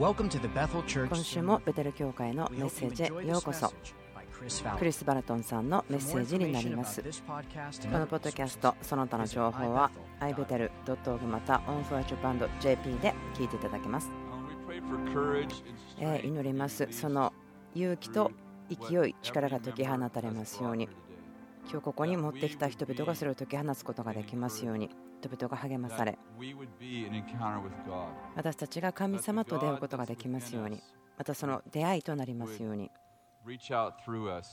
今週もベテル教会のメッセージへようこそ。クリス・バルトンさんのメッセージになります。このポッドキャストその他の情報は ibetel.org また onfortuband.jp で聞いていただけます。え祈ります。その勇気と勢い力が解き放たれますように今日ここに持ってきた人々がそれを解き放つことができますように人々が励まされ私たちが神様と出会うことができますようにまたその出会いとなりますように。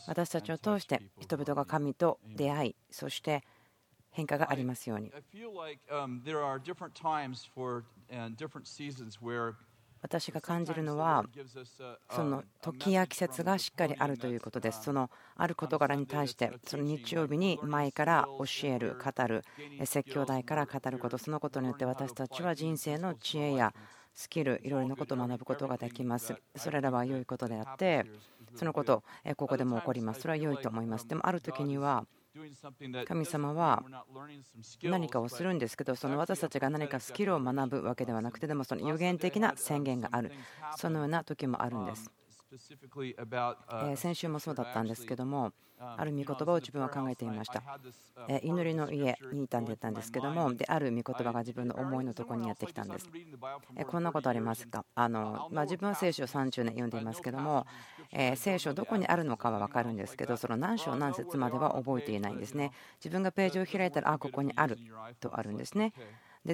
私たちを通して人々が神と出会いそして変化がありますように。私が感じるのはその時や季節がしっかりあるということです。そのある事柄に対してその日曜日に前から教える語る説教台から語ること。そのことによって私たちは人生の知恵やスキルいろいろなことを学ぶことができます。それらは良いことであってそのことここでも起こります。それは良いと思います。でもある時には神様は何かをするんですけどその私たちが何かスキルを学ぶわけではなくてでもその予言的な宣言がある。そのような時もあるんです先週もそうだったんですけどもある御言葉を自分は考えていました。祈りの家にいたんでたんですけどもである御言葉が自分の思いのところにやってきたんです。こんなことありますか？あの、まあ、自分は聖書を30年読んでいますけども聖書どこにあるのかは分かるんですけどその何章何節までは覚えていないんですね。自分がページを開いたらあここにあるとあるんですね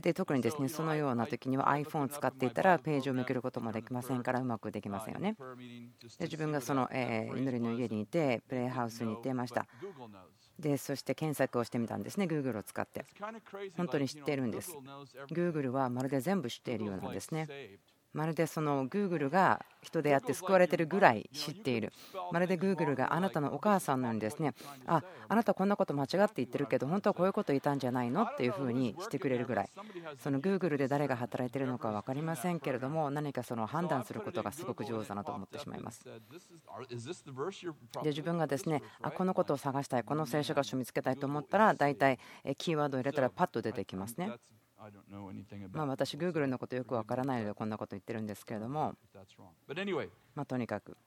で特にですねそのような時には iPhone を使っていたらページをめくることもできませんからうまくできませんよね。で自分がその祈りの家にいてプレイハウスに行っていました。でそして検索をしてみたんですね。Google を使って。本当に知っているんです。Google はまるで全部知っているようなんですねまるでその Google が人であって救われてるぐらい知っている。まるで Google があなたのお母さんのようにですね。ああなたこんなこと間違って言ってるけど本当はこういうこと言ったんじゃないのっていうふうにしてくれるぐらい。その Google で誰が働いてるのか分かりませんけれども何かその判断することがすごく上手だなと思ってしまいます。で自分がですねあこのことを探したいこの聖書箇所を見つけたいと思ったら大体キーワードを入れたらパッと出てきますね。まあ私、Google のことよくわからないのでこんなこと言ってるんですけれども、まあ、とにかく。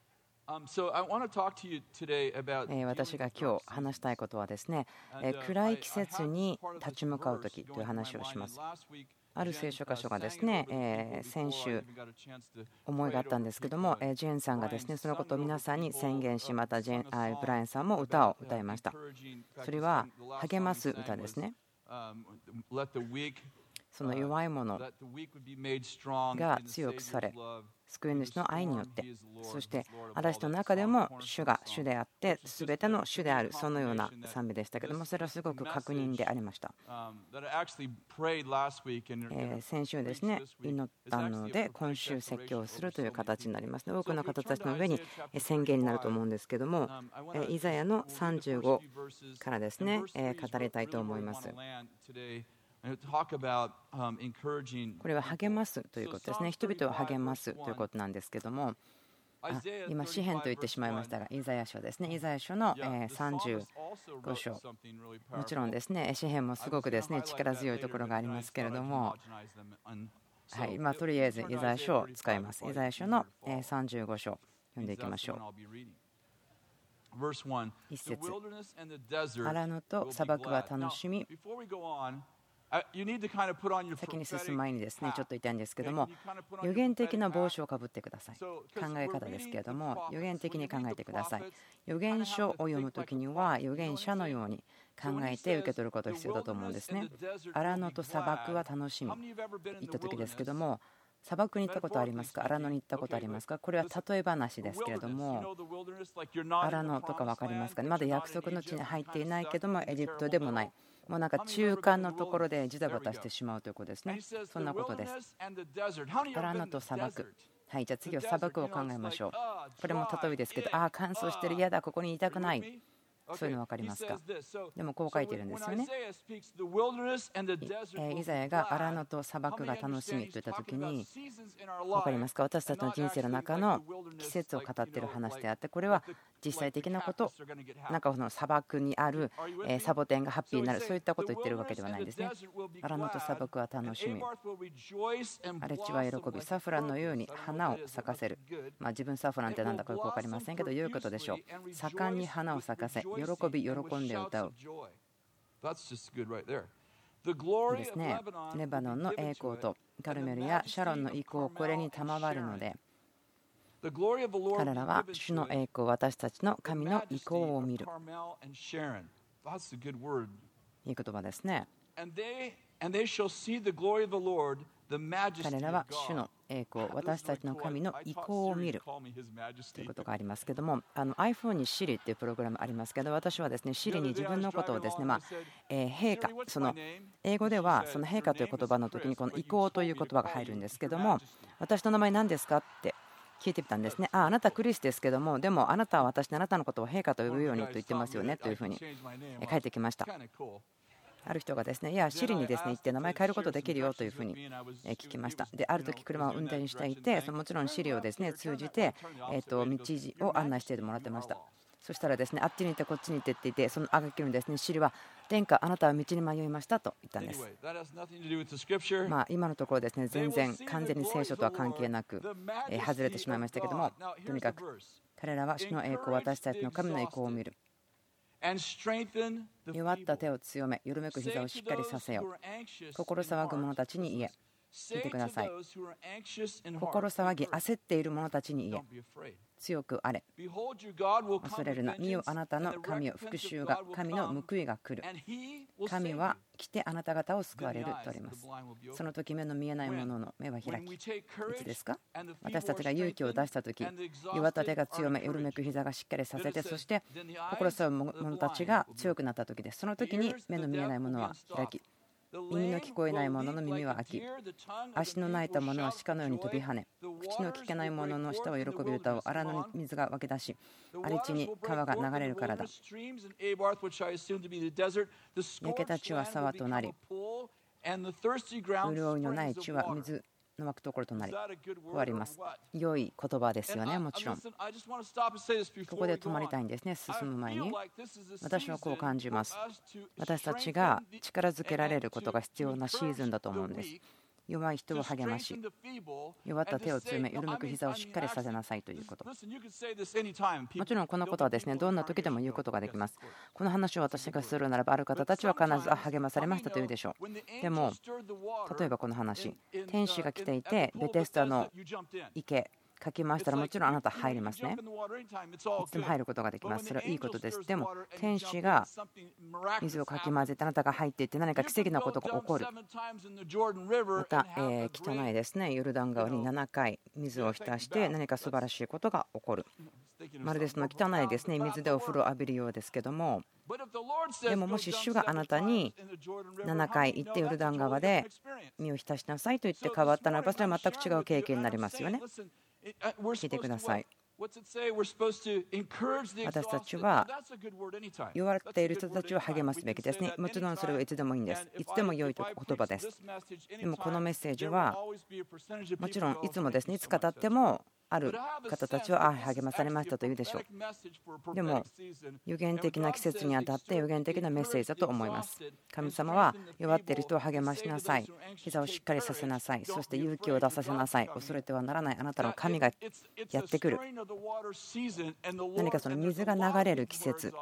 私が今日話したいことはですね暗い季節に立ち向かう時という話をします。ある聖書箇所がですね先週思いがあったんですけどもジェーンさんがですねそのことを皆さんに宣言しまたジェンブライアンさんも歌を歌いました。それは励ます歌ですねその弱い者が強くされ救い主の愛によって。そして私の中でも主が主であって全ての主であるそのような賛美でしたけどもそれはすごく確認でありました。先週ですね祈ったので今週説教するという形になります多くの方たちの上に宣言になると思うんですけどもイザヤの35からですね語りたいと思いますこれは励ますということですね。人々を励ますということなんですけども、あ今、詩篇と言ってしまいましたが、イザヤ書ですね。イザヤ書の35章。もちろんですね、詩篇もすごくですね力強いところがありますけれども、はい、まあ、とりあえずイザヤ書を使います。イザヤ書の35章、読んでいきましょう。一節荒野と砂漠は楽しみ先に進む前にですねちょっと言いたいんですけども予言的な帽子をかぶってください。考え方ですけれども予言的に考えてください。予言書を読む時には預言者のように考えて受け取ることが必要だと思うんですね荒野と砂漠は楽しみ言った時ですけども砂漠に行ったことありますか？荒野に行ったことありますか？これは例え話ですけれども荒野とか分かりますか？まだ約束の地に入っていないけどもエジプトでもないもうなんか中間のところでジタバタしてしまうということですね。そんなことです。荒野と砂漠。はい、じゃあ次は砂漠を考えましょう。これも例えですけど、ああ、乾燥してる、嫌だ、ここにいたくない。そういうの分かりますか？でもこう書いてるんですよね。イザヤが荒野と砂漠が楽しみといった時に分かりますか？私たちの人生の中の季節を語っている話であってこれは実際的なこと、なんかこの砂漠にあるサボテンがハッピーになる、そういったことを言ってるわけではないんですね。アラノと砂漠は楽しみ、荒れ地は喜び、サフランのように花を咲かせる。まあ、自分サフランってなんだかよく分かりませんけど、良いことでしょう。盛んに花を咲かせ、喜び、喜んで歌う。ですね、レバノンの栄光とカルメルやシャロンの意向、これに賜るので、彼らは主の栄光、私たちの神の意向を見る。いい言葉ですね。彼らは主の栄光、私たちの神の意向を見る。ということがありますけども、iPhone に Siri っていうプログラムありますけど、私はですね Siri に自分のことをですね、まあえ陛下、その英語ではその陛下という言葉の時にこの意向という言葉が入るんですけども、私の名前何ですか？って聞いてみたんですね。ああなたクリスですけども、でもあなたは私あなたのことを陛下と呼ぶようにと言ってますよねというふうに書いてきました。ある人がですね、いや、シリにですね行って名前変えることできるよというふうに聞きました。で、ある時車を運転していて、もちろんシリをですね通じて、えと道を案内してもらってました。そしたらですねあっちに行ってこっちに行ってって言ってそのあがきにですねシリは殿下あなたは道に迷いましたと言ったんです。まあ今のところですね全然完全に聖書とは関係なく外れてしまいましたけどもとにかく彼らは主の栄光私たちの神の栄光を見る。弱った手を強め緩めく膝をしっかりさせよ心騒ぐ者たちに言え。聞いてください。心騒ぎ焦っている者たちに言え強くあれ。恐れるな。見よあなたの神よ。復讐が神の報いが来る。神は来てあなた方を救われるとあります。その時目の見えないものの目は開き。いつですか？私たちが勇気を出した時弱った手が強め緩めく膝がしっかりさせてそして心騒ぐ者たちが強くなった時です。その時に目の見えないものは開き耳の聞こえない者の耳は開き足の泣いた者は鹿のように飛び跳ね口の聞けない者の舌は喜び歌を荒の水が湧き出し荒れ地に川が流れるからだ。焼けた地は沢となり潤いのない地は水の湧くところとなり終わります。良い言葉ですよねもちろん。ここで止まりたいんですね進む前に。私はこう感じます。私たちが力づけられることが必要なシーズンだと思うんです弱い人を励まし弱った手を強め緩めく膝をしっかりさせなさいということ。もちろんこのことはですねどんな時でも言うことができます。この話を私がするならばある方たちは必ずあ励まされましたと言うでしょう。でも例えばこの話天使が来ていてベテスタの池かき回したらもちろんあなた入りますね。いつでも入ることができます。それはいいことです。でも天使が水をかき混ぜてあなたが入っていって何か奇跡なことが起こる。また、え汚いですね、ヨルダン川に7回水を浸して何か素晴らしいことが起こる。まるでその汚いですね水でお風呂を浴びるようですけどもでももし主があなたに7回行ってヨルダン川で身を浸しなさいと言って変わったならばそれは全く違う経験になりますよね。聞いてください。私たちは弱っている人たちを励ますべきですね。もちろんそれはいつでもいいんです。いつでも良い言葉です。でもこのメッセージはもちろんいつもですね、いつ語ってもある方たちは励まされましたと言うでしょう。でも予言的な季節にあたって予言的なメッセージだと思います。神様は弱っている人を励ましなさい。膝をしっかりさせなさい。そして勇気を出させなさい。恐れてはならないあなたの神がやってくる。何かその水が流れる季節。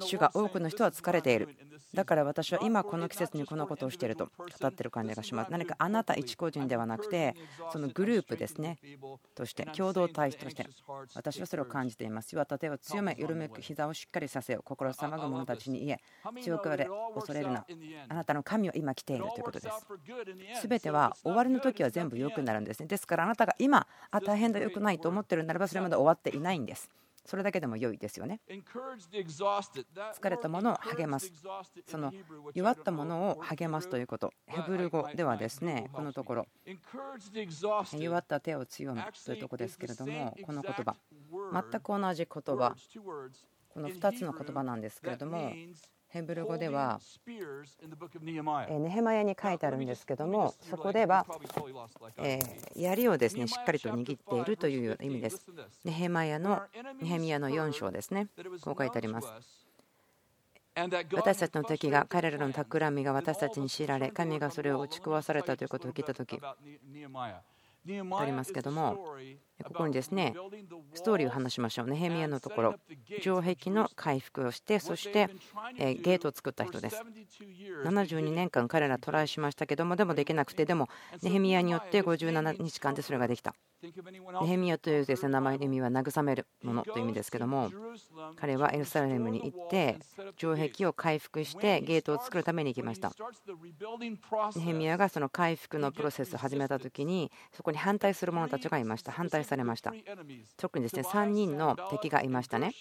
主が多くの人は疲れている。だから私は今この季節にこのことをしていると語っている感じがします。何かあなた一個人ではなくて、そのグループですね、として、共同体として、私はそれを感じています。岩手を強め、緩めく膝をしっかりさせよう。心騒ぐ者たちに言え、強くあれ、恐れるな。あなたの神は今来ているということです。すべては終わりの時は全部良くなるんですね。ですからあなたが今、あ、大変だ、良くないと思ってるならば、それまで終わっていないんです。それだけでも良いですよね。疲れたものを励ます。その弱ったものを励ますということ。ヘブル語ではですね、このところ、弱った手を強めというところですけれども、この言葉、全く同じ言葉、この2つの言葉なんですけれども、ヘブル語ではネヘマヤに書いてあるんですけどもそこでは槍をですねしっかりと握っているという意味です。ネヘマヤのネヘミヤの4章ですねこう書いてあります。私たちの敵が彼らの企みが私たちに強いられ神がそれを打ち壊されたということを聞いた時ありますけどもここにですねストーリーを話しましょうネヘミヤのところ。城壁の回復をしてそしてゲートを作った人です。72年間彼らトライしましたけどもでもできなくてでもネヘミヤによって57日間でそれができた。ネヘミヤというですね名前の意味は慰めるものという意味ですけども彼はエルサレムに行って城壁を回復してゲートを作るために行きました。ネヘミヤがその回復のプロセスを始めた時にそこに反対する者たちがいました反対されました特にですね3人の敵がいましたね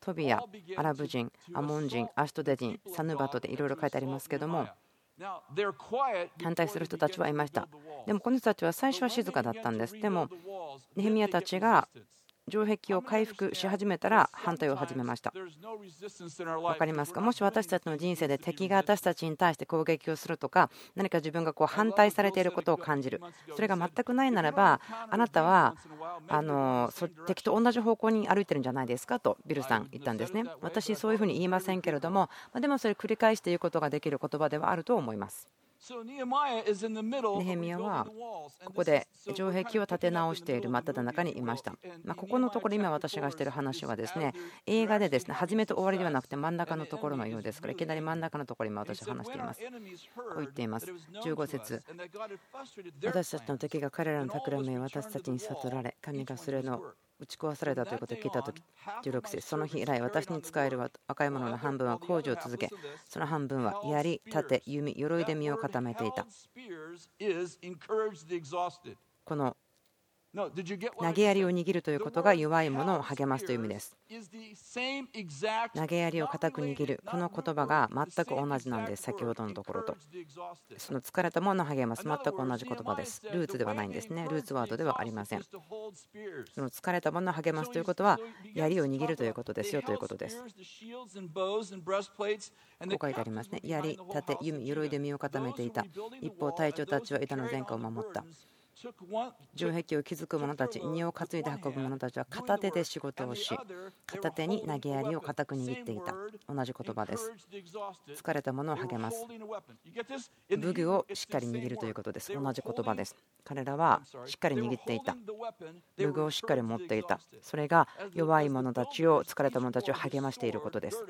トビアアラブ人アモン人アシュトデ人サヌバトでいろいろ書いてありますけども反対する人たちはいました。でもこの人たちは最初は静かだったんです。でも、ネヘミヤたちが城壁を回復し始めたら反対を始めました。分かりますか？もし私たちの人生で敵が私たちに対して攻撃をするとか何か自分がこう反対されていることを感じるそれが全くないならばあなたはあの敵と同じ方向に歩いてるんじゃないですか？とビルさん言ったんですね。私そういうふうに言いませんけれどもでもそれ繰り返して言うことができる言葉ではあると思います。ネヘミヤはここで城壁を立て直している真っ只中にいました。まここのところ、今私がしている話はですね映画でですね初めと終わりではなくて真ん中のところのようですからいきなり真ん中のところ今私は話しています。こう言っています。15節私たちの敵が彼らの企みを私たちに悟られ神がそれの打ち壊されたということを聞いたとき、16節その日以来、私に使える若い者の半分は工事を続け、その半分は槍、盾、弓、鎧で身を固めていた。この投げ槍を握るということが弱い者を励ますという意味です。投げ槍を固く握る、この言葉が全く同じなんです、先ほどのところと。その疲れた者を励ます、全く同じ言葉です。ルーツではないんですね、ルーツワードではありません。その疲れた者を励ますということは、槍を握るということですよということです。こう書いてありますね。槍、盾、弓、鎧で身を固めていた。一方、隊長たちは板の前科を守った。城壁を築く者たち荷を担いで運ぶ者たちは片手で仕事をし片手に投げ槍を固く握っていた。同じ言葉です。疲れた者を励ます。武具をしっかり握るということです。同じ言葉です。彼らはしっかり握っていた。武具をしっかり持っていた。それが弱い者たちを疲れた者たちを励ましていることです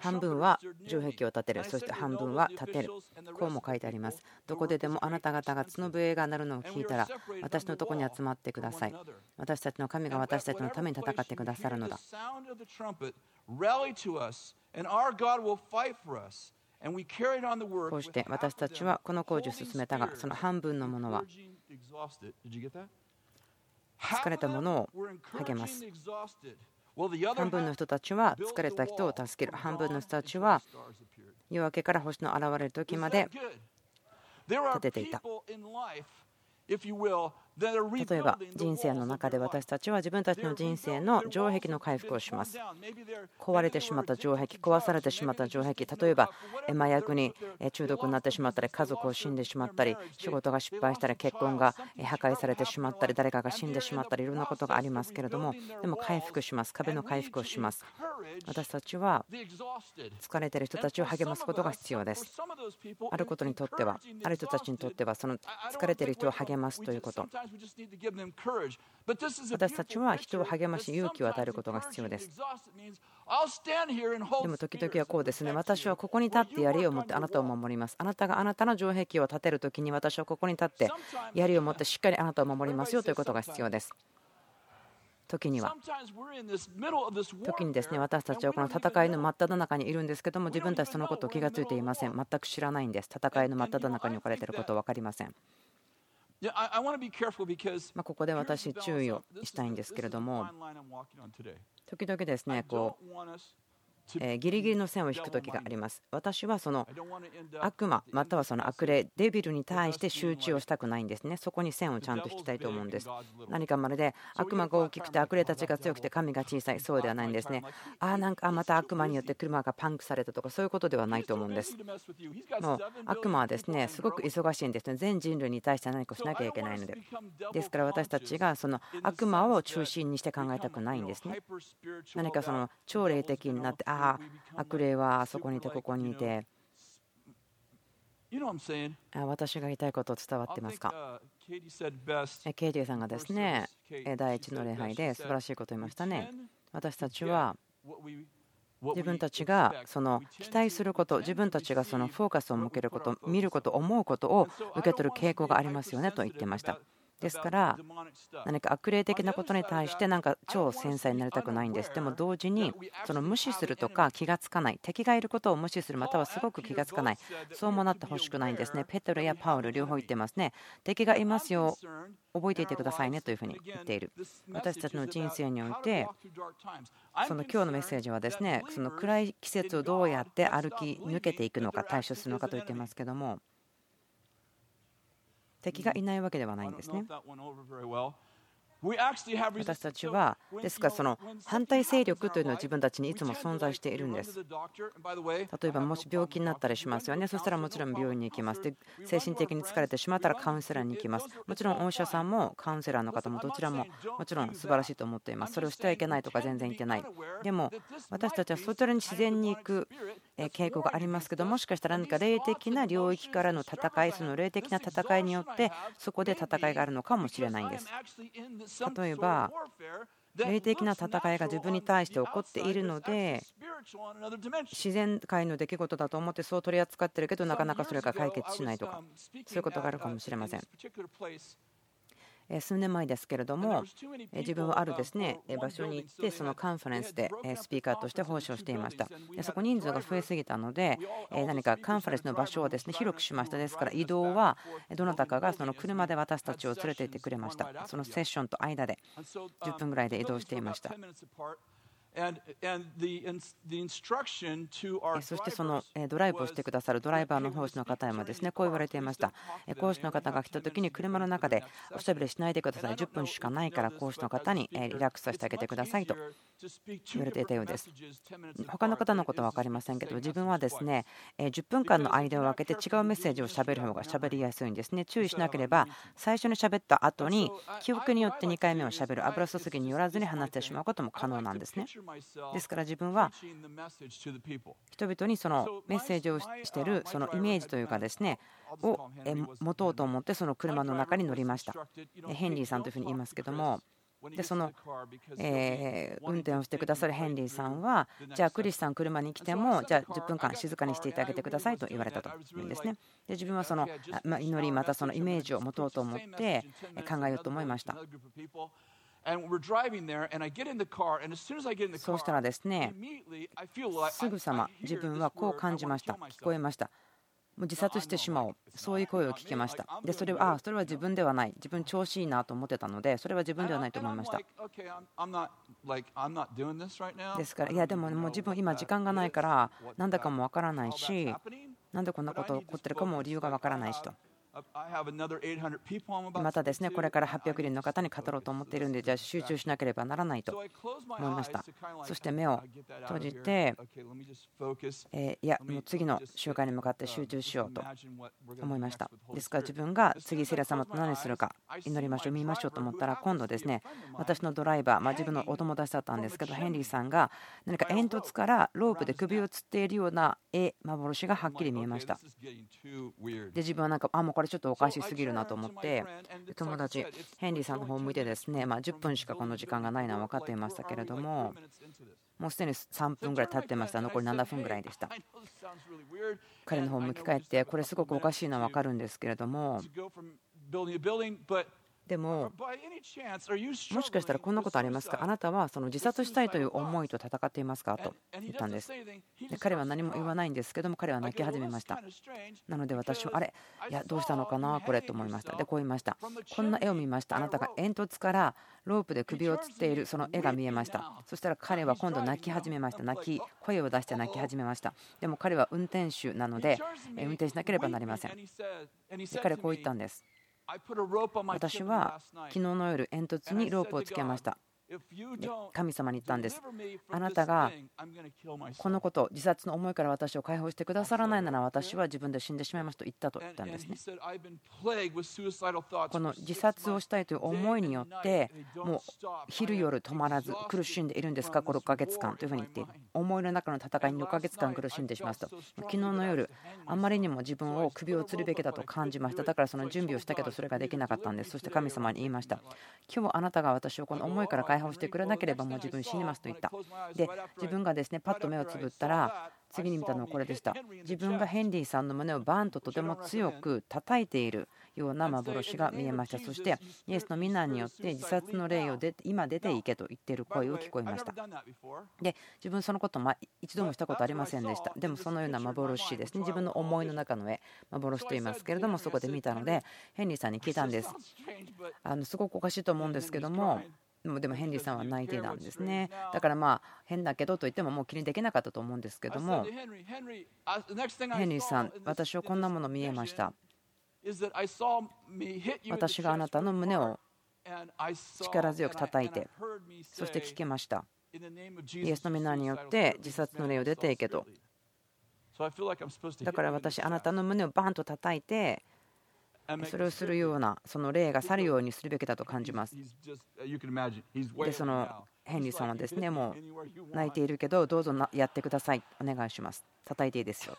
半分は城壁を建てる、そして半分は建てる。こうも書いてあります。どこででもあなた方が角笛が鳴るのを聞いたら、私のとこに集まってください。私たちの神が私たちのために戦ってくださるのだ。こうして私たちはこの工事を進めたが、その半分のものは疲れたものを励ます。半分の人たちは疲れた人を助ける。半分の人たちは夜明けから星の現れる時まで立てていた例えば人生の中で私たちは自分たちの人生の城壁の回復をします。壊れてしまった城壁壊されてしまった城壁例えば麻薬に中毒になってしまったり家族を死んでしまったり仕事が失敗したり結婚が破壊されてしまったり誰かが死んでしまったりいろんなことがありますけれどもでも回復します。壁の回復をします。私たちは疲れている人たちを励ますことが必要です。あることにとってはある人たちにとってはその疲れている人を励ますということ。私たちは人を励まし勇気を与えることが必要です。でも時々はこうですね、私はここに立って槍を持ってあなたを守ります。あなたがあなたの城壁を建てるときに私はここに立って槍を持ってしっかりあなたを守りますよということが必要です。時には。時にですね私たちはこの戦いの真っ只中にいるんですけども自分たちそのことを気が付いていません。全く知らないんです。戦いの真っ只中に置かれていること分かりませんまここで私、注意をしたいんですけれども、時々ですね、こうギリギリの線を引く時があります。私はその悪魔またはその悪霊デビルに対して集中をしたくないんですね。そこに線をちゃんと引きたいと思うんです。何かまるで悪魔が大きくて悪霊たちが強くて神が小さい。そうではないんですね。ああなんかまた悪魔によって車がパンクされたとかそういうことではないと思うんです。もう悪魔はですねすごく忙しいんですね。全人類に対して何かしなきゃいけないので。ですから私たちがその悪魔を中心にして考えたくないんですね。何かその超霊的になってああ悪霊はあそこにいてここにいて。私が言いたいこと伝わってますか？ケイティさんがですね第一の礼拝で素晴らしいことを言いましたね。私たちは自分たちがその期待すること自分たちがそのフォーカスを向けること見ること思うことを受け取る傾向がありますよねと言っていましたですから何か悪霊的なことに対してなんか超繊細になりたくないんです。でも同時にその無視するとか気がつかない敵がいることを無視するまたはすごく気がつかない。そうもなってほしくないんですね。ペトロやパウル両方言ってますね。敵がいますよ覚えていてくださいねというふうに言っている。私たちの人生においてその今日のメッセージはですねその暗い季節をどうやって歩き抜けていくのか対処するのかと言ってますけども敵がいないわけではないんですね。私たちは、ですからその反対勢力というのは自分たちにいつも存在しているんです。例えば、もし病気になったりしますよね、そしたらもちろん病院に行きます。で、精神的に疲れてしまったらカウンセラーに行きます。もちろんお医者さんもカウンセラーの方もどちらももちろん素晴らしいと思っています。それをしてはいけないとか全然言ってない。でも、私たちはそちらに自然に行く傾向がありますけど、もしかしたら何か霊的な領域からの戦い、その霊的な戦いによって、そこで戦いがあるのかもしれないんです。例えば霊的な戦いが自分に対して起こっているので自然界の出来事だと思ってそう取り扱ってるけどなかなかそれが解決しないとかそういうことがあるかもしれません。数年前ですけれども自分はあるですね場所に行ってそのカンファレンスでスピーカーとして奉仕をしていました。そこ人数が増えすぎたので何かカンファレンスの場所をですね広くしました。ですから移動はどなたかがその車で私たちを連れて行ってくれました。そのセッションと間で10分ぐらいで移動していました。そしてそのドライブをしてくださるドライバーの奉仕の方へもですねこう言われていました。講師の方が来た時に車の中でおしゃべりしないでください。10分しかないから講師の方にリラックスさせてあげてくださいと言われていたようです。他の方のことは分かりませんけど自分はですね10分間の間を空けて違うメッセージをしゃべる方がしゃべりやすいんですね。注意しなければ最初にしゃべった後に記憶によって2回目をしゃべる油注ぎによらずに話してしまうことも可能なんですねですから自分は人々にそのメッセージをしているそのイメージというかですねを持とうと思ってその車の中に乗りました。ヘンリーさんというふうに言いますけどもでその、え運転をしてくださるヘンリーさんはじゃあクリスさん車に来てもじゃあ10分間静かにしていてあげてくださいと言われたというんですね。で自分はその祈りまたそのイメージを持とうと思って考えようと思いましたそうしたらですね、すぐさま自分はこう感じました、聞こえました。もう自殺してしまおう、そういう声を聞きました。で、それは、ああ、それは自分ではない、自分調子いいなと思ってたので、それは自分ではないと思いました。ですから、いや、でももう自分、今、時間がないから、なんだかもわからないし、なんでこんなこと起こってるかも理由がわからないしと。またですねこれから800人の方に語ろうと思っているんでじゃあ集中しなければならないと思いました。そして目を閉じてえいやもう次の集会に向かって集中しようと思いました。ですから自分が次セレ様と何するか祈りましょう見ましょうと思ったら今度ですね私のドライバーまあ自分のお友達だったんですけどヘンリーさんが何か煙突からロープで首をつっているような絵幻がはっきり見えました。で自分はなんかあもうこれちょっとおかしすぎるなと思って友達ヘンリーさんの方を向いてですねま10分しかこの時間がないのは分かっていましたけれどももうすでに3分ぐらい経ってました。残り7分ぐらいでした。彼の方を向き返ってこれすごくおかしいのは分かるんですけれどもでも、もしかしたらこんなことありますか？あなたはその自殺したいという思いと戦っていますか？と言ったんです。で彼は何も言わないんですけども、彼は泣き始めました。なので私は、あれ、いや、どうしたのかな、これと思いました。で、こう言いました。こんな絵を見ました。あなたが煙突からロープで首をつっているその絵が見えました。そしたら彼は今度泣き始めました。泣き、声を出して泣き始めました。でも彼は運転手なので、運転しなければなりません。で彼はこう言ったんです。私は昨日の夜煙突にロープをつけました。神様に言ったんです。あなたがこのこと、自殺の思いから私を解放してくださらないなら私は自分で死んでしまいますと言ったと言ったんですね。この自殺をしたいという思いによって、もう昼夜止まらず苦しんでいるんですか、こ6ヶ月間というふうに言っている。思いの中の戦いに6ヶ月間苦しんでしますと。昨日の夜、あまりにも自分を首を吊るべきだと感じました。だからその準備をしたけどそれができなかったんです。そして神様に言いました。今日あなたが私をこの思いから解放してくれなければもう自分死にますと言った。で、自分がですねパッと目をつぶったら、次に見たのはこれでした。自分がヘンリーさんの胸をバーンととても強く叩いているような幻が見えました。そして、イエスの皆によって自殺の霊を出て今出ていけと言っている声を聞こえました。で、自分そのことま一度もしたことありませんでした。でもそのような幻ですね。自分の思いの中の絵、幻と言いますけれども、そこで見たので、ヘンリーさんに聞いたんです。あのすごくおかしいと思うんですけども、でもヘンリーさんは泣いてたんですね。だからまあ変だけどと言ってももう気にできなかったと思うんですけども。ヘンリーさん私はこんなもの見えました。私があなたの胸を力強く叩いてそして聞けました。イエスの皆によって自殺の霊を出ていけと。だから私あなたの胸をバンと叩いてそれをするようなその霊が去るようにするべきだと感じます。で、そのヘンリーさんはですね、もう泣いているけど、どうぞやってください、お願いします。叩いていいですよ。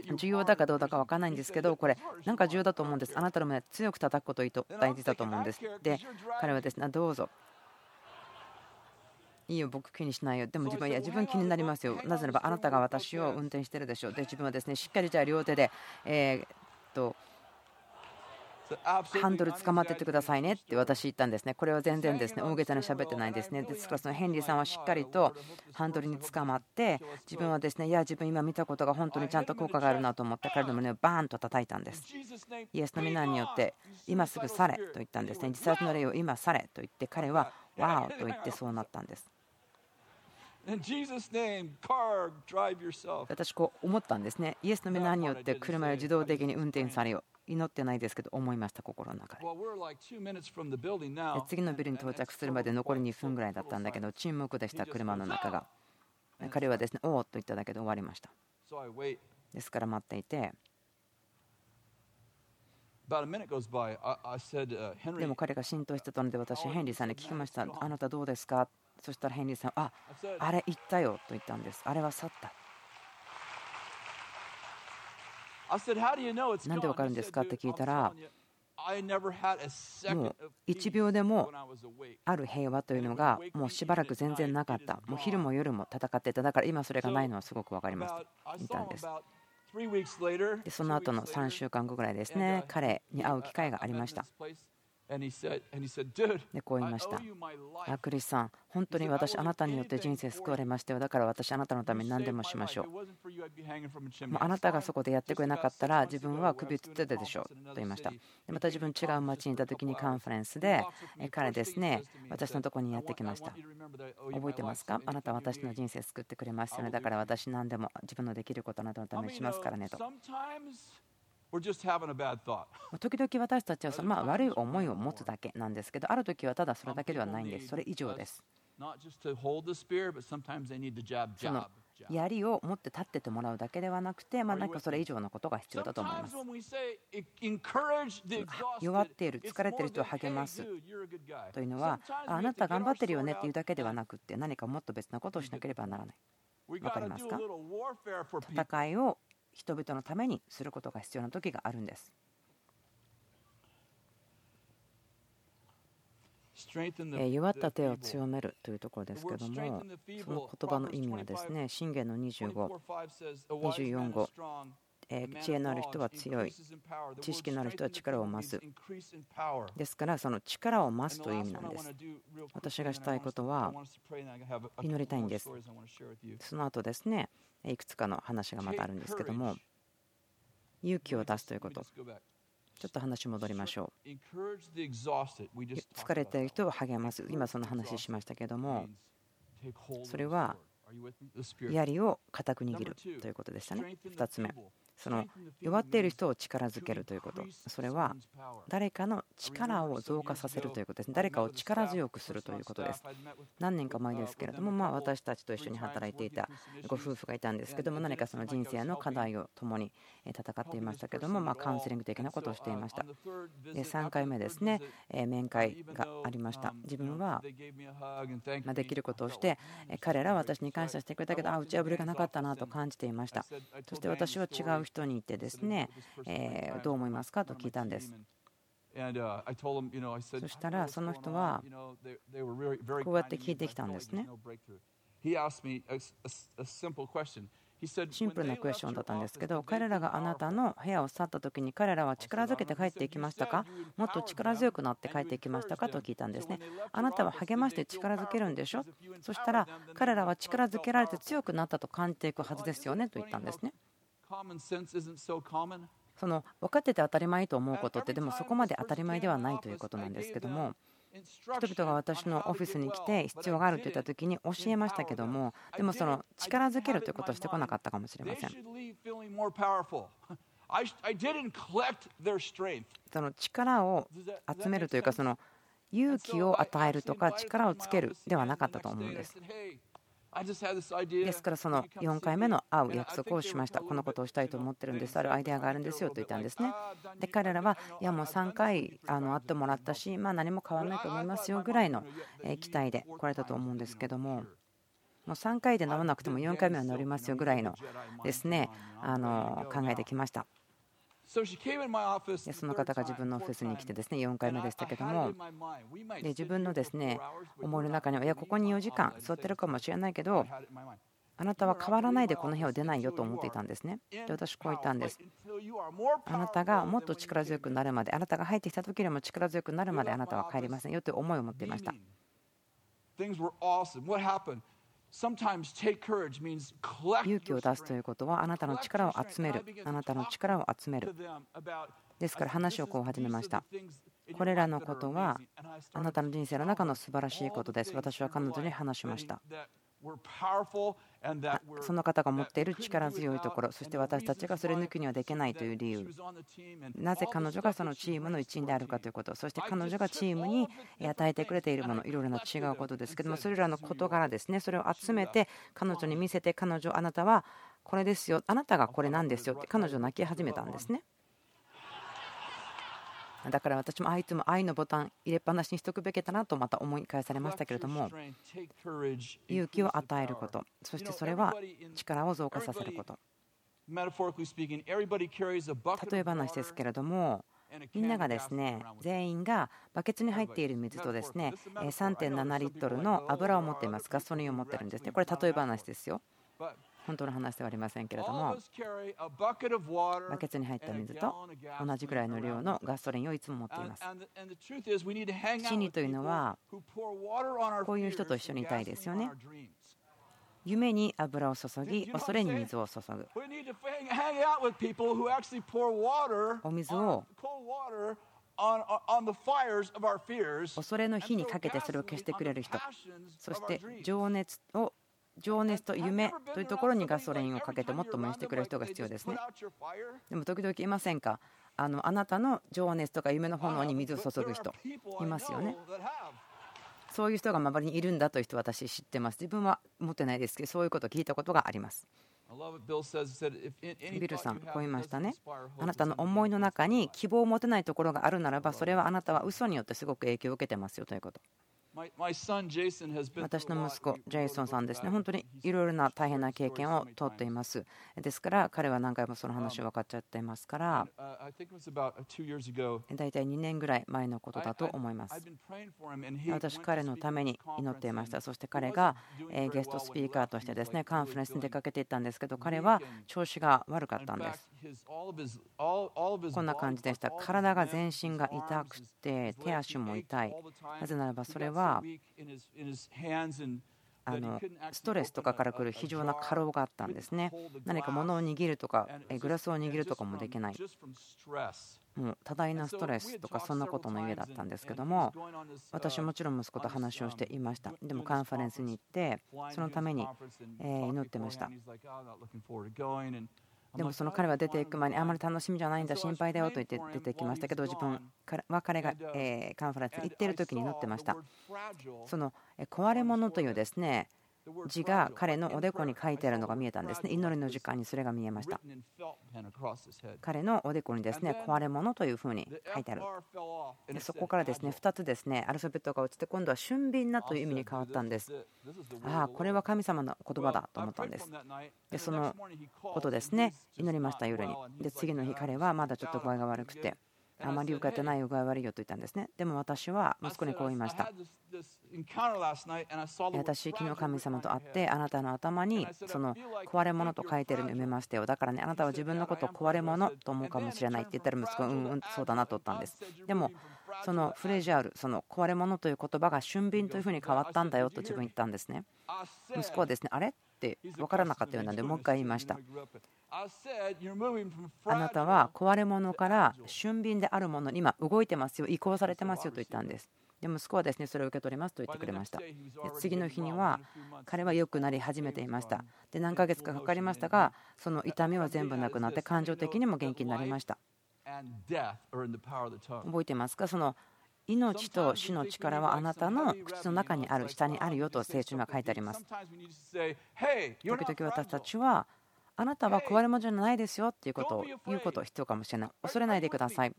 重要だかどうだか分からないんですけど、これ、なんか重要だと思うんです。あなたの胸強く叩くこと大事だと思うんです。で、彼はですね、どうぞいいよ、僕気にしないよ。でも自分、いや、自分気になりますよ。なぜならば、あなたが私を運転してるでしょう。で、自分はですね、しっかりじゃあ両手で、えー、っと、ハンドル捕まっててくださいねって私言ったんですね。これは全然ですね大げさに喋ってないんですね。ですからそのヘンリーさんはしっかりとハンドルに捕まって自分はですねいや自分今見たことが本当にちゃんと効果があるなと思って彼の胸をバーンと叩いたんです。イエスの皆によって今すぐ去れと言ったんですね。自殺の霊を今去れと言って彼はわーと言ってそうなったんです。私こう思ったんですね。イエスの皆によって車を自動的に運転されよう。祈ってないですけど思いました心の中で。次のビルに到着するまで残り2分ぐらいだったんだけど沈黙でした車の中が。彼はですね、おおと言っただけで終わりました。ですから待っていて。でも彼が浸透してたので私ヘンリーさんに聞きました。あなたどうですか？そしたらヘンリーさん、ああれ言ったよと言ったんです。あれは去った。なんでわかるんですか？って聞いたら、もう1秒でもある平和というのがもうしばらく全然なかった。もう昼も夜も戦ってた。だから今それがないのはすごく分かります。言ったんです。でその後の3週間後ぐらいですね、彼に会う機会がありました。でこう言いました。あクリスさん、本当に私、あなたによって人生救われましたよ。だから私、あなたのために何でもしましょう。あなたがそこでやってくれなかったら、自分は首つってたでしょうと言いました。でまた自分、違う町にいた時にカンファレンスで、彼ですね、私のところにやってきました。覚えてますか？あなたは私の人生救ってくれましたよね。だから私、何でも自分のできることあなたのためにしますからねと。時々私たちはそのまあ悪い思いを持つだけなんですけど、ある時はただそれだけではないんです。それ以上です。その槍を持って立っててもらうだけではなくて、まあ、何かそれ以上のことが必要だと思います。弱っている、疲れている人を励ますというのは、あなた頑張ってるよねっていうだけではなくて、何かもっと別なことをしなければならない。分かりますか？戦いを人々のためにすることが必要な時があるんです。弱った手を強めるというところですけども、その言葉の意味はですね、信玄の25、24号、知恵のある人は強い。知識のある人は力を増す。ですからその力を増すという意味なんです。私がしたいことは祈りたいんです。その後ですねいくつかの話がまたあるんですけども勇気を出すということ。ちょっと話戻りましょう。疲れている人を励ます。今その話しましたけどもそれは槍を固く握るということでしたね。2つ目その弱っている人を力づけるということ。それは誰かの力を増加させるということです誰かを力強くするということです。何年か前ですけれどもまあ私たちと一緒に働いていたご夫婦がいたんですけども何かその人生の課題を共に戦っていましたけどもまカウンセリング的なことをしていましたで3回目ですね面会がありました自分はできることをして彼らは私に感謝してくれたけどあ打ち破りがなかったなと感じていましたそして私は違う人にいてですね、えどう思いますかと聞いたんです。そしたらその人はこうやって聞いてきたんですね。シンプルなクエスチョンだったんですけど彼らがあなたの部屋を去った時に彼らは力づけて帰っていきましたか?もっと力強くなって帰っていきましたか?と聞いたんですね。あなたは励まして力づけるんでしょ?そしたら彼らは力づけられて強くなったと感じていくはずですよねと言ったんですね。その分かってて当たり前と思うことってでもそこまで当たり前ではないということなんですけども人々が私のオフィスに来て必要があると言った時に教えましたけどもでもその力づけるということをしてこなかったかもしれません。その力を集めるというかその勇気を与えるとか力をつけるではなかったと思うんです。ですからその4回目の会う約束をしました。このことをしたいと思ってるんです。あるアイデアがあるんですよと言ったんですね。で彼らはいやもう3回あの会ってもらったしまあ何も変わらないと思いますよぐらいの期待で来られたと思うんですけどももう3回で乗らなくても4回目は乗りますよぐらいのですねあの考えてきましたその方が自分のオフィスに来てですね4回目でしたけどもで自分のですね思いの中にはいやここに4時間座ってるかもしれないけどあなたは変わらないでこの部屋を出ないよと思っていたんですね。で私こう言ったんです。あなたがもっと力強くなるまであなたが入ってきた時よりも力強くなるまであなたは帰りませんよという思いを持っていました。勇気を出すということはあなたの力を集める。あなたの力を集める。ですから話をこう始めました。これらのことはあなたの人生の中の素晴らしいことです。私は彼女に話しましたその方が持っている力強いところそして私たちがそれ抜きにはできないという理由。なぜ彼女がそのチームの一員であるかということそして彼女がチームに与えてくれているものいろいろな違うことですけどもそれらの事柄ですね。それを集めて彼女に見せて彼女あなたはこれですよあなたがこれなんですよって彼女泣き始めたんですねだから私もあいつも愛のボタン入れっぱなしにしておくべきだなとまた思い返されましたけれども勇気を与えることそしてそれは力を増加させること。例え話ですけれどもみんながですね全員がバケツに入っている水とですね3.7リットルの油を持っていますガソリンを持ってるんですね。これ例え話ですよ本当の話ではありませんけれどもバケツに入った水と同じぐらいの量のガソリンをいつも持っています。真理というのはこういう人と一緒にいたいですよね。夢に油を注ぎ恐れに水を注ぐ。お水を恐れの火にかけてそれを消してくれる人そして情熱を情熱と夢というところにガソリンをかけてもっと燃やしてくれる人が必要ですね。でも時々いませんか？あのあなたの情熱とか夢の炎に水を注ぐ人いますよね。そういう人が周りにいるんだという人私知ってます。自分は持ってないですけどそういうことを聞いたことがあります。ビルさん、こう言いましたね。あなたの思いの中に希望を持てないところがあるならば、それはあなたは嘘によってすごく影響を受けてますよということ。私の息子、ジェイソンさんですね、本当にいろいろな大変な経験をとっています。ですから、彼は何回もその話分かっちゃっていますから、大体2年ぐらい前のことだと思います。私、彼のために祈っていました。そして彼がゲストスピーカーとしてですねカンファレンスに出かけていったんですけど、彼は調子が悪かったんです。こんな感じでした。体が全身が痛くて、手足も痛い。なぜならばそれはあのストレスとかから来る非常な過労があったんですね。何か物を握るとか、グラスを握るとかもできない。もう多大なストレスとかそんなことの家だったんですけども私もちろん息子と話をしていましたでもカンファレンスに行ってそのために祈ってましたでもその彼は出ていく前にあまり楽しみじゃないんだ心配だよと言って出てきましたけど自分は彼がカンファレンスに行っている時に祈ってました。その壊れ物というですね字が彼のおでこに書いてあるのが見えたんですね。祈りの時間にそれが見えました。彼のおでこにですね壊れ物というふうに書いてある。でそこからですね2つですねアルファベットが落ちて今度は俊敏なという意味に変わったんです。ああ、これは神様の言葉だと思ったんです。でそのことですね祈りました夜に。で次の日彼はまだちょっと具合が悪くて。あまり受かってない具合悪いよと言ったんですね。でも私は息子にこう言いました。私、昨日神様と会って、あなたの頭にその壊れ物と書いてるのを読めましたよ。だからね、あなたは自分のことを壊れ物と思うかもしれないって言ったら息子はうんうんそうだなと言ったんです。でもそのフレジャール、その壊れ物という言葉が俊敏というふうに変わったんだよと自分言ったんですね。息子はですね、あれ？って分からなかったようなんで、もう一回言いました。あなたは壊れ物から俊敏であるものに今動いてますよ、移行されてますよと言ったんです。で息子はですねそれを受け取りますと言ってくれました。次の日には彼は良くなり始めていました。で何ヶ月かかかりましたが、その痛みは全部なくなって感情的にも元気になりました。覚えてますか？その命と死の力はあなたの口の中にある下にあるよと聖書には書いてあります。時々私たちはあなたは壊れ物じゃないですよっていうことを言うこと必要かもしれない。恐れないでください。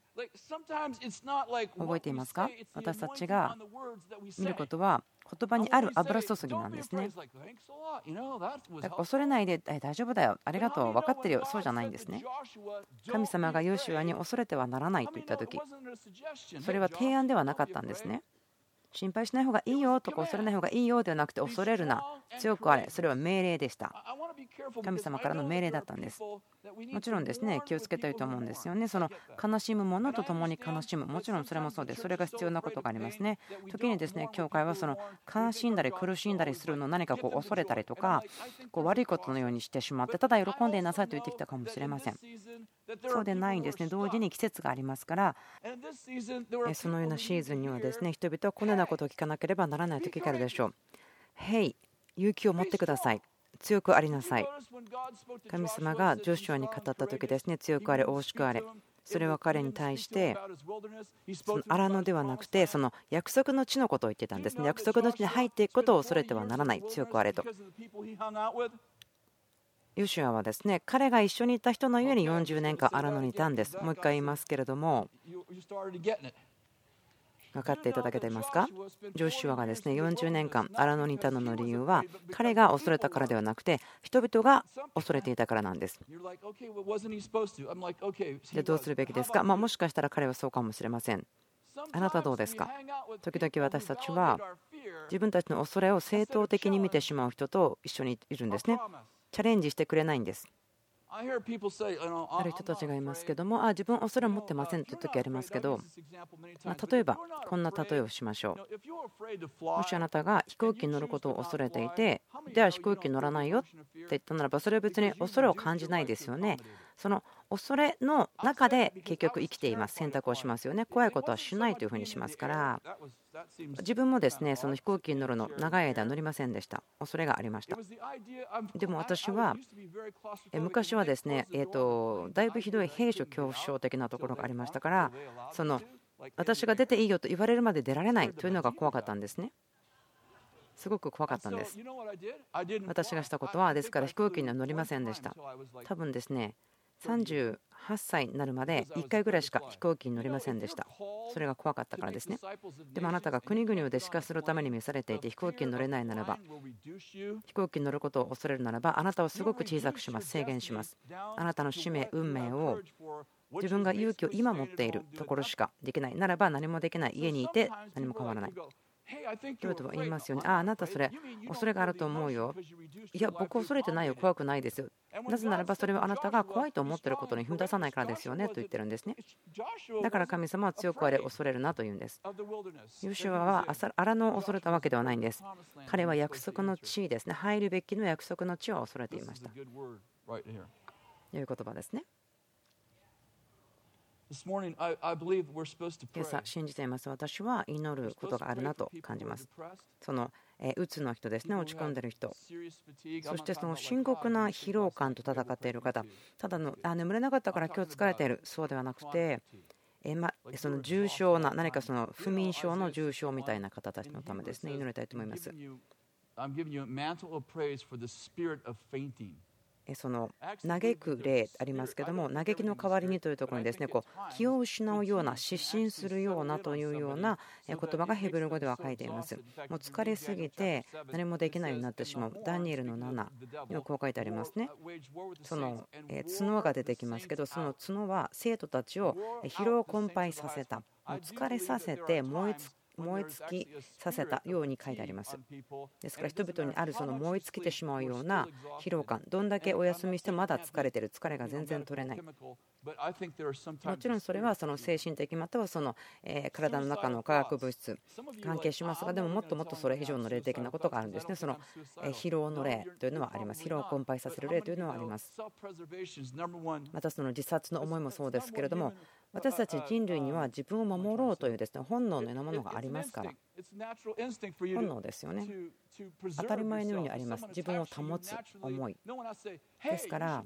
覚えていますか？私たちが見ることは言葉にある油注ぎなんですね。だから恐れないで大丈夫だよ、ありがとう、分かってるよ、そうじゃないんですね。神様がヨシュアに恐れてはならないと言った時。それは提案ではなかったんですね。心配しない方がいいよとか恐れない方がいいよではなくて恐れるな。強くあれそれは命令でした。神様からの命令だったんです。もちろんですね気をつけたいと思うんですよね。その悲しむ者と共に悲しむ。もちろんそれもそうです。それが必要なことがありますね。時にですね教会はその悲しんだり苦しんだりするのを何かこう恐れたりとかこう悪いことのようにしてしまってただ喜んでいなさいと言ってきたかもしれませんそうでないんですね同時に季節がありますからそのようなシーズンにはですね人々はこのようなことを聞かなければならない時があるでしょう。へい、勇気を持ってください。強くありなさい。神様がジョシュアに語った時ですね、強くあれ、大しくあれ。それは彼に対して、その荒野ではなくて、その約束の地のことを言ってたんですね。約束の地に入っていくことを恐れてはならない、強くあれと。ヨシュアはですね彼が一緒にいた人のゆえに40年間荒野にいたんです。もう一回言いますけれども分かっていただけていますか？ジョシュアがですね40年間荒野にいたのの理由は彼が恐れたからではなくて人々が恐れていたからなんです。でどうするべきですか、まあ、もしかしたら彼はそうかもしれません。あなたどうですか？時々私たちは自分たちの恐れを正当的に見てしまう人と一緒にいるんですね。チャレンジしてくれないんです。ある人たちがいますけども、あ自分は恐れを持ってませんという時ありますけど、ま例えばこんな例えをしましょう。もしあなたが飛行機に乗ることを恐れていて、では飛行機に乗らないよって言ったならば、それは別に恐れを感じないですよね。その恐れの中で結局生きています、選択をしますよね。怖いことはしないというふうにしますから、自分もですねその飛行機に乗るの長い間乗りませんでした。恐れがありました。でも私は昔はですねえとだいぶひどい兵所恐怖症的なところがありましたからその私が出ていいよと言われるまで出られないというのが怖かったんですね。すごく怖かったんです。私がしたことはですから飛行機には乗りませんでした。多分ですね38 8歳になるまで1回ぐらいしか飛行機に乗りませんでした。それが怖かったからですね。でもあなたが国々を弟子化するために召されていて飛行機に乗れないならば、飛行機に乗ることを恐れるならば、あなたをすごく小さくします、制限します。あなたの使命、運命を自分が勇気を今持っているところしかできないならば何もできない家にいて何も変わらない。人々は言いますよね。ああ、なたそれ、恐れがあると思うよ。いや、僕恐れてないよ。怖くないですよ。なぜならばそれはあなたが怖いと思っていることに踏み出さないからですよねと言ってるんですね。だから神様は強くあれ恐れるなと言うんです。ヨシュアは荒野を恐れたわけではないんです。彼は約束の地ですね。入るべきの約束の地を恐れていました。という言葉ですね。今朝信じています。私は祈ることがあるなと感じます。そのうつの人ですね、落ち込んでる人、そしてその深刻な疲労感と戦っている方、ただのあ眠れなかったから今日疲れている、そうではなくて、えま、その重症な、何かその不眠症の重症みたいな方たちのためですね、祈りたいと思います。その嘆く例ありますけども嘆きの代わりにというところにですねこう気を失うような失神するようなというような言葉がヘブル語では書いていますもう疲れすぎて何もできないようになってしまうダニエルの7にはこう書いてありますねその角が出てきますけどその角は生徒たちを疲労困憊させたもう疲れさせて燃え尽燃え尽きさせたように書いてあります。ですから人々にあるその燃え尽きてしまうような疲労感、どんだけお休みしてもまだ疲れてる、疲れが全然取れない。もちろんそれはその精神的またはその体の中の化学物質関係しますがでももっともっとそれ以上の霊的なことがあるんですねその疲労の霊というのはあります疲労を困憊させる霊というのはありますまたその自殺の思いもそうですけれども私たち人類には自分を守ろうというですね本能のようなものがありますから。本能ですよね。当たり前のようにあります。自分を保つ思い。ですから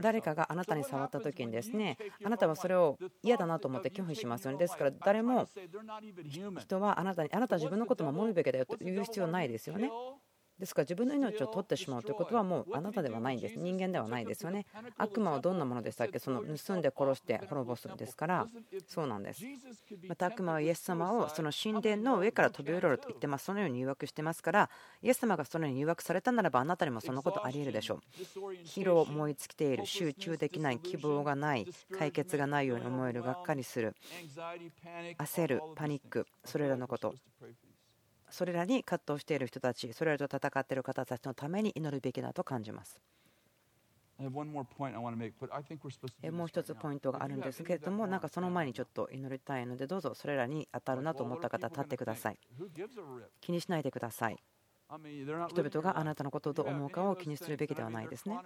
誰かがあなたに触った時にですねあなたはそれを嫌だなと思って拒否しますよね。ですから誰も人はあなたにあなたは自分のことを守るべきだよと言う必要ないですよね。ですか？ら自分の命を取ってしまうということはもうあなたではないんです。人間ではないですよね。悪魔はどんなものでしたっけ？その盗んで殺して滅ぼすんですから、そうなんです。また悪魔はイエス様をその神殿の上から飛び降りると言ってます。そのように誘惑してますから、イエス様がそのように誘惑されたならばあなたにもそのことありえるでしょう。疲労、燃え尽きている、集中できない、希望がない、解決がないように思える、がっかりする、焦る、パニック、それらのこと。それらに葛藤している人たち、それらと戦っている方たちのために祈るべきだと感じます。もう一つポイントがあるんですけれども、なんかその前にちょっと祈りたいので、どうぞそれらに当たるなと思った方、立ってください。気にしないでください。人々があなたのことをどう思うかを気にするべきではないですね。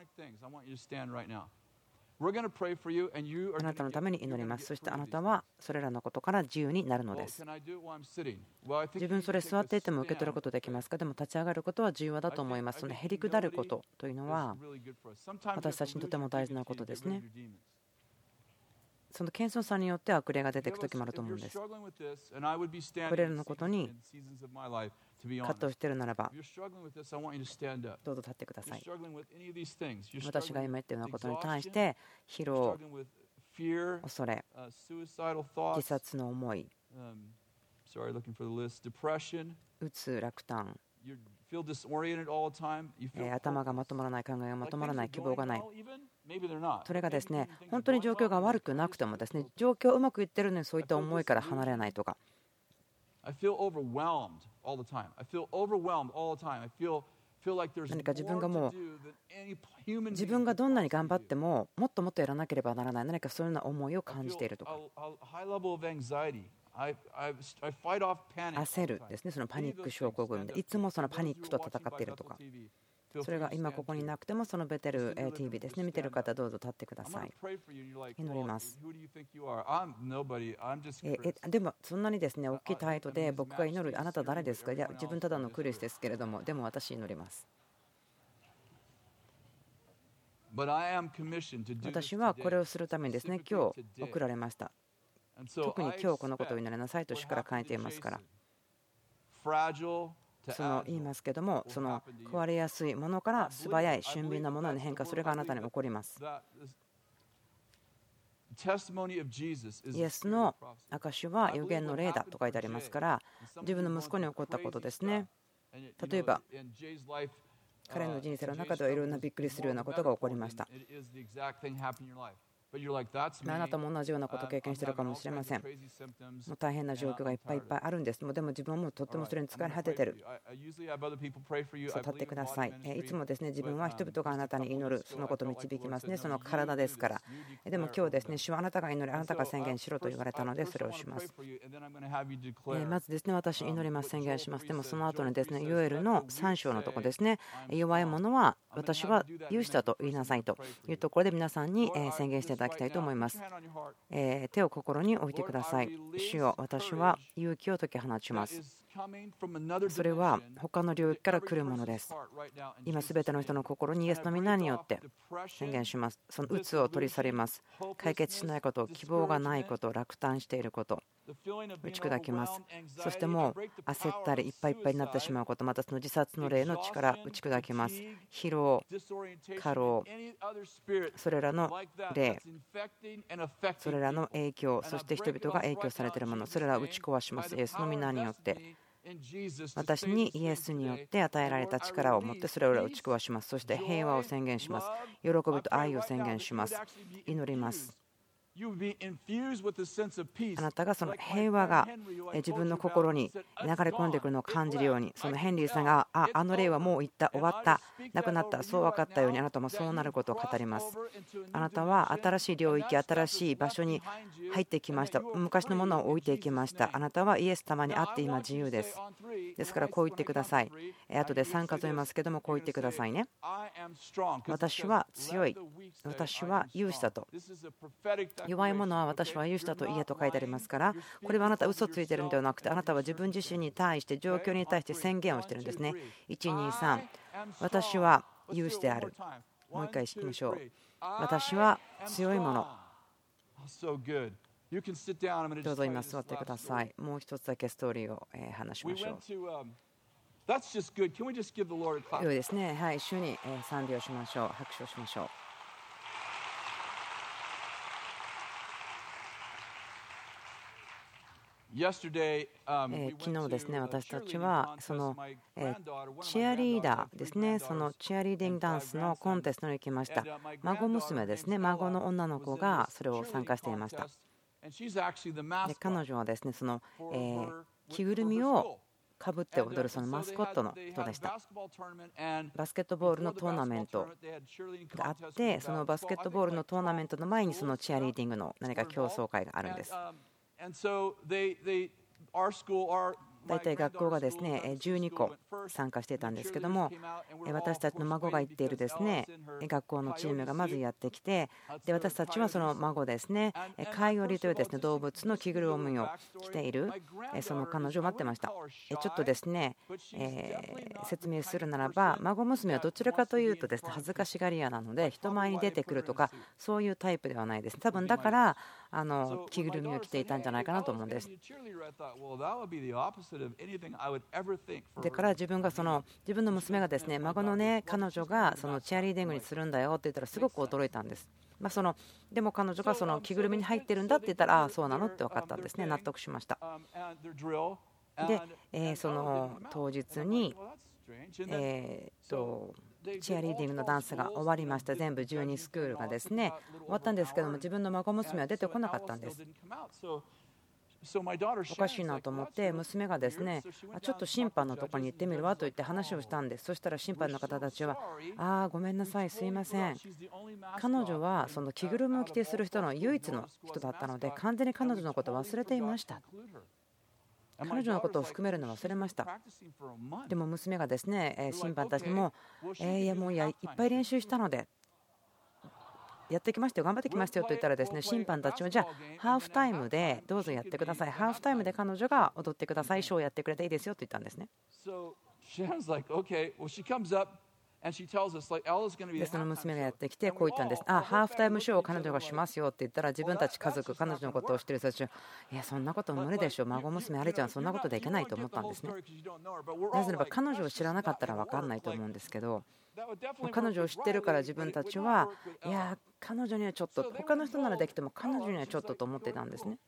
あなたのために祈ります。そしてあなたはそれらのことから自由になるのです。自分それ座っていても受け取ることできますか？でも立ち上がることは重要だと思います。そのへりくだることというのは私たちにとても大事なことですね。その謙遜さによって悪霊が出てくる時もあると思うんです。これらのことに葛藤しているならば、どうぞ立ってください。私が今言ったようなことに対して、疲労、恐れ、自殺の思い、うつ、落胆、頭がまとまらない、考えがまとまらない、希望がない。それがですね、本当に状況が悪くなくてもですね、状況うまくいってるのにそういった思いから離れないとか。何か自分がもう自分がどんなに頑張ってももっともっとやらなければならない。何かそういうような思いを感じているとか。焦るですね。そのパニック症候群で。いつもそのパニックと戦っているとかそれが今ここになくてもそのベテル TV ですね。見てる方どうぞ立ってください。祈ります。えでもそんなにですね大きい態度で僕が祈るあなた誰ですか？いや自分ただのクリスですけれどもでも私祈ります。私はこれをするためにですね今日送られました。特に今日このことを祈りなさいと主から書いていますからその言いますけどもその壊れやすいものから素早い俊敏なものに変化それがあなたに起こります。イエスの証は予言の例だと書いてありますから自分の息子に起こったことですね。例えば彼の人生の中ではいろんなびっくりするようなことが起こりましたあなたも同じようなことを経験しているかもしれません。もう大変な状況がいっぱいいっぱいあるんです。でも自分はもうとってもそれに疲れ果ててる。そう立ってください。いつもですね自分は人々があなたに祈る、そのことを導きますね。その体ですから。でも今日ですね、主はあなたが祈り、あなたが宣言しろと言われたので、それをします。まずですね、私、祈ります、宣言します。でもその後にですね、ヨエルの3章のとこですね、弱い者は私は勇士だと言いなさいというところで皆さんに宣言していただきたいと思います。え手を心に置いてください。主よ私は勇気を解き放ちます。それは他の領域から来るものです。今、すべての人の心にイエスの皆によって宣言します。その鬱を取り去ります。解決しないこと、希望がないこと、落胆していること、打ち砕きます。そしてもう焦ったりいっぱいいっぱいになってしまうこと、またその自殺の霊の力、打ち砕きます。疲労、過労、それらの霊、それらの影響、そして人々が影響されているもの、それらを打ち壊します。イエスの皆によって。私にイエスによって与えられた力を持ってそれを打ち壊します。そして平和を宣言します。喜びと愛を宣言します。祈ります。あなたがその平和が自分の心に流れ込んでくるのを感じるようにそのヘンリーさんがああの例はもう行った終わったなくなったそう分かったようにあなたもそうなることを語ります。あなたは新しい領域新しい場所に入ってきました。昔のものを置いていきました。あなたはイエス様にあって今自由です。ですからこう言ってください。後で3数えますけどもこう言ってくださいね。私は強い。私は勇士だと弱い者は私は勇士だと言えと書いてありますからこれはあなた嘘ついてるんではなくてあなたは自分自身に対して状況に対して宣言をしてるんですね。123私は勇士である。もう一回いきましょう。私は強いもの。どうぞ今座ってください。もう一つだけストーリーを話しましょう。良いですね。はい主に賛美をしましょう。拍手をしましょうえ昨日ですね私たちはそのえチアリーダーですねそのチアリーディングダンスのコンテストに行きました孫娘ですね孫の女の子がそれを参加していましたで彼女はですねそのえ着ぐるみをかぶって踊るそのマスコットの人でした。バスケットボールのトーナメントがあってそのバスケットボールのトーナメントの前にそのチアリーディングの何か競争会があるんです。大体学校がですね12個参加していたんですけども私たちの孫が行っているですね学校のチームがまずやってきてで私たちはその孫ですねカイオリというですね動物の着ぐるみを着ているその彼女を待ってましたちょっとですね説明するならば孫娘はどちらかというとですね恥ずかしがり屋なので人前に出てくるとかそういうタイプではないです多分だからあの着ぐるみを着ていたんじゃないかなと思うんです。でから自分がその自分の娘がですね孫のね彼女がそのチアリーディングにするんだよって言ったらすごく驚いたんです。まあ、そのでも彼女がその着ぐるみに入ってるんだって言ったらああそうなの？って分かったんですね。納得しました。で、えその当日にえとチアリーディングのダンスが終わりました全部12スクールがですね終わったんですけども自分の孫娘は出てこなかったんです。おかしいなと思って娘がですねちょっと審判のとこに行ってみるわと言って話をしたんです。そしたら審判の方たちはああごめんなさいすいません。彼女はその着ぐるみを着てする人の唯一の人だったので完全に彼女のことを忘れていました。彼女のことを含めるのを忘れました。でも娘がですね審判たちにもえいやもういっぱい練習したのでやってきましたよ、頑張ってきましたよと言ったらですね審判たちはじゃあハーフタイムでどうぞやってください、ハーフタイムで彼女が踊ってください、ショーやってくれていいですよと言ったんですね。でその娘がやってきてこう言ったんです。あハーフタイムショーを彼女がしますよって言ったら自分たち家族、彼女のことを知ってる人たちはいやそんなこと無理でしょ、孫娘あれちゃんそんなことできないと思ったんですね。なぜならば彼女を知らなかったら分かんないと思うんですけど彼女を知ってるから自分たちはいや彼女にはちょっと他の人ならできても彼女にはちょっとと思ってたんですね。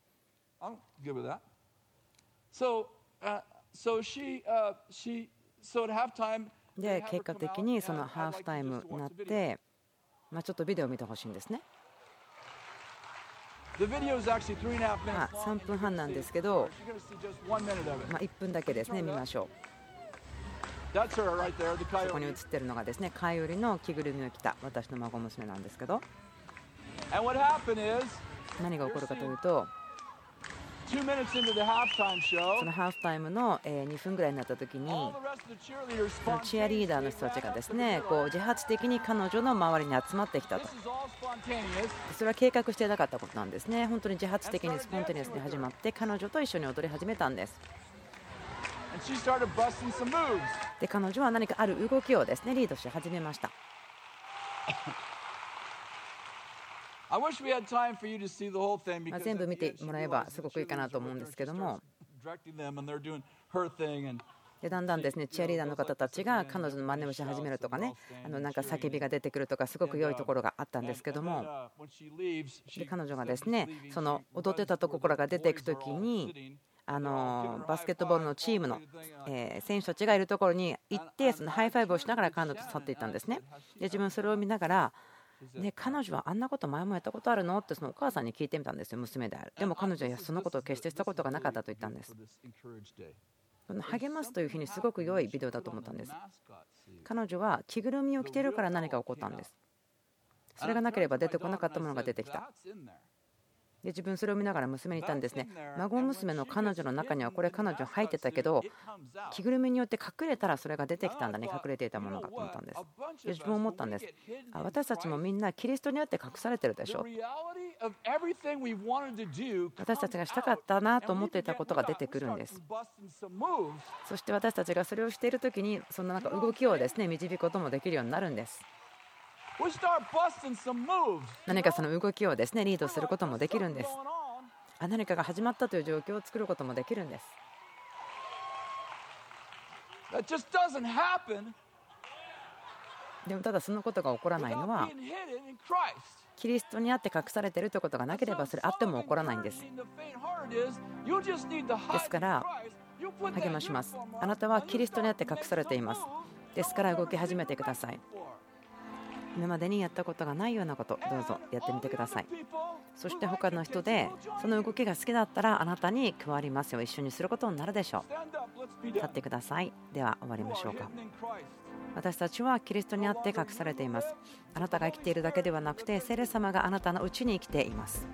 で結果的にそのハーフタイムになって、まあ、ちょっとビデオを見てほしいんですね。まあ、3分半なんですけど、まあ、1分だけですね見ましょう。そこに映ってるのがですね飼いよりの着ぐるみを着た私の孫娘なんですけど。何が起こるかというとそのハーフタイムの2分ぐらいになった時にチアリーダーの人たちがですねこう自発的に彼女の周りに集まってきたと。それは計画してなかったことなんですね。本当に自発的にスポンテニアスに始まって彼女と一緒に踊り始めたんです。で彼女は何かある動きをですねリードし始めました。全部見てもらえばすごくいいかなと思うんですけども。でだんだんですねチアリーダーの方たちが彼女の真似をし始めるとかねあのなんか叫びが出てくるとかすごく良いところがあったんですけどもで彼女がですねその踊ってたところが出ていく時にあのバスケットボールのチームの、え選手たちがいるところに行ってそのハイファイブをしながら彼女と去っていったんですね。で自分それを見ながらね、彼女はあんなこと前もやったことあるのってそのお母さんに聞いてみたんですよ、娘である。でも彼女はそのことを決してしたことがなかったと言ったんです。励ますという日にすごく良いビデオだと思ったんです。彼女は着ぐるみを着ているから何か起こったんです。それがなければ出てこなかったものが出てきた。で自分それを見ながら娘に言ったんですね。孫娘の彼女の中にはこれ彼女入ってたけど着ぐるみによって隠れたらそれが出てきたんだね。隠れていたものがと思ったんです。で自分思ったんです。私たちもみんなキリストにあって隠されてるでしょ。私たちがしたかったなと思っていたことが出てくるんです。そして私たちがそれをしている時にそのなんか動きをですね導くこともできるようになるんです何かその動きをですねリードすることもできるんです。何かが始まったという状況を作ることもできるんです。でもただそのことが起こらないのはキリストにあって隠されているということがなければそれあっても起こらないんです。ですから励まします。あなたはキリストにあって隠されています。ですから動き始めてください。今までにやったことがないようなことどうぞやってみてください。そして他の人でその動きが好きだったらあなたに加わりますよ。一緒にすることになるでしょう。立ってください。では終わりましょうか。私たちはキリストにあって隠されています。あなたが生きているだけではなくて聖霊様があなたのうちに生きています。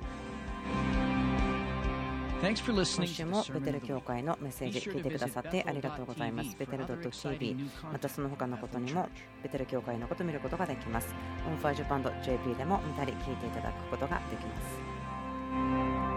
今週もベテル教会のメッセージ聞いてくださってありがとうございます。ベテル .tv またその他のことにもベテル教会のことを見ることができます。 onfire Japan ドット JP でも見たり聞いていただくことができます。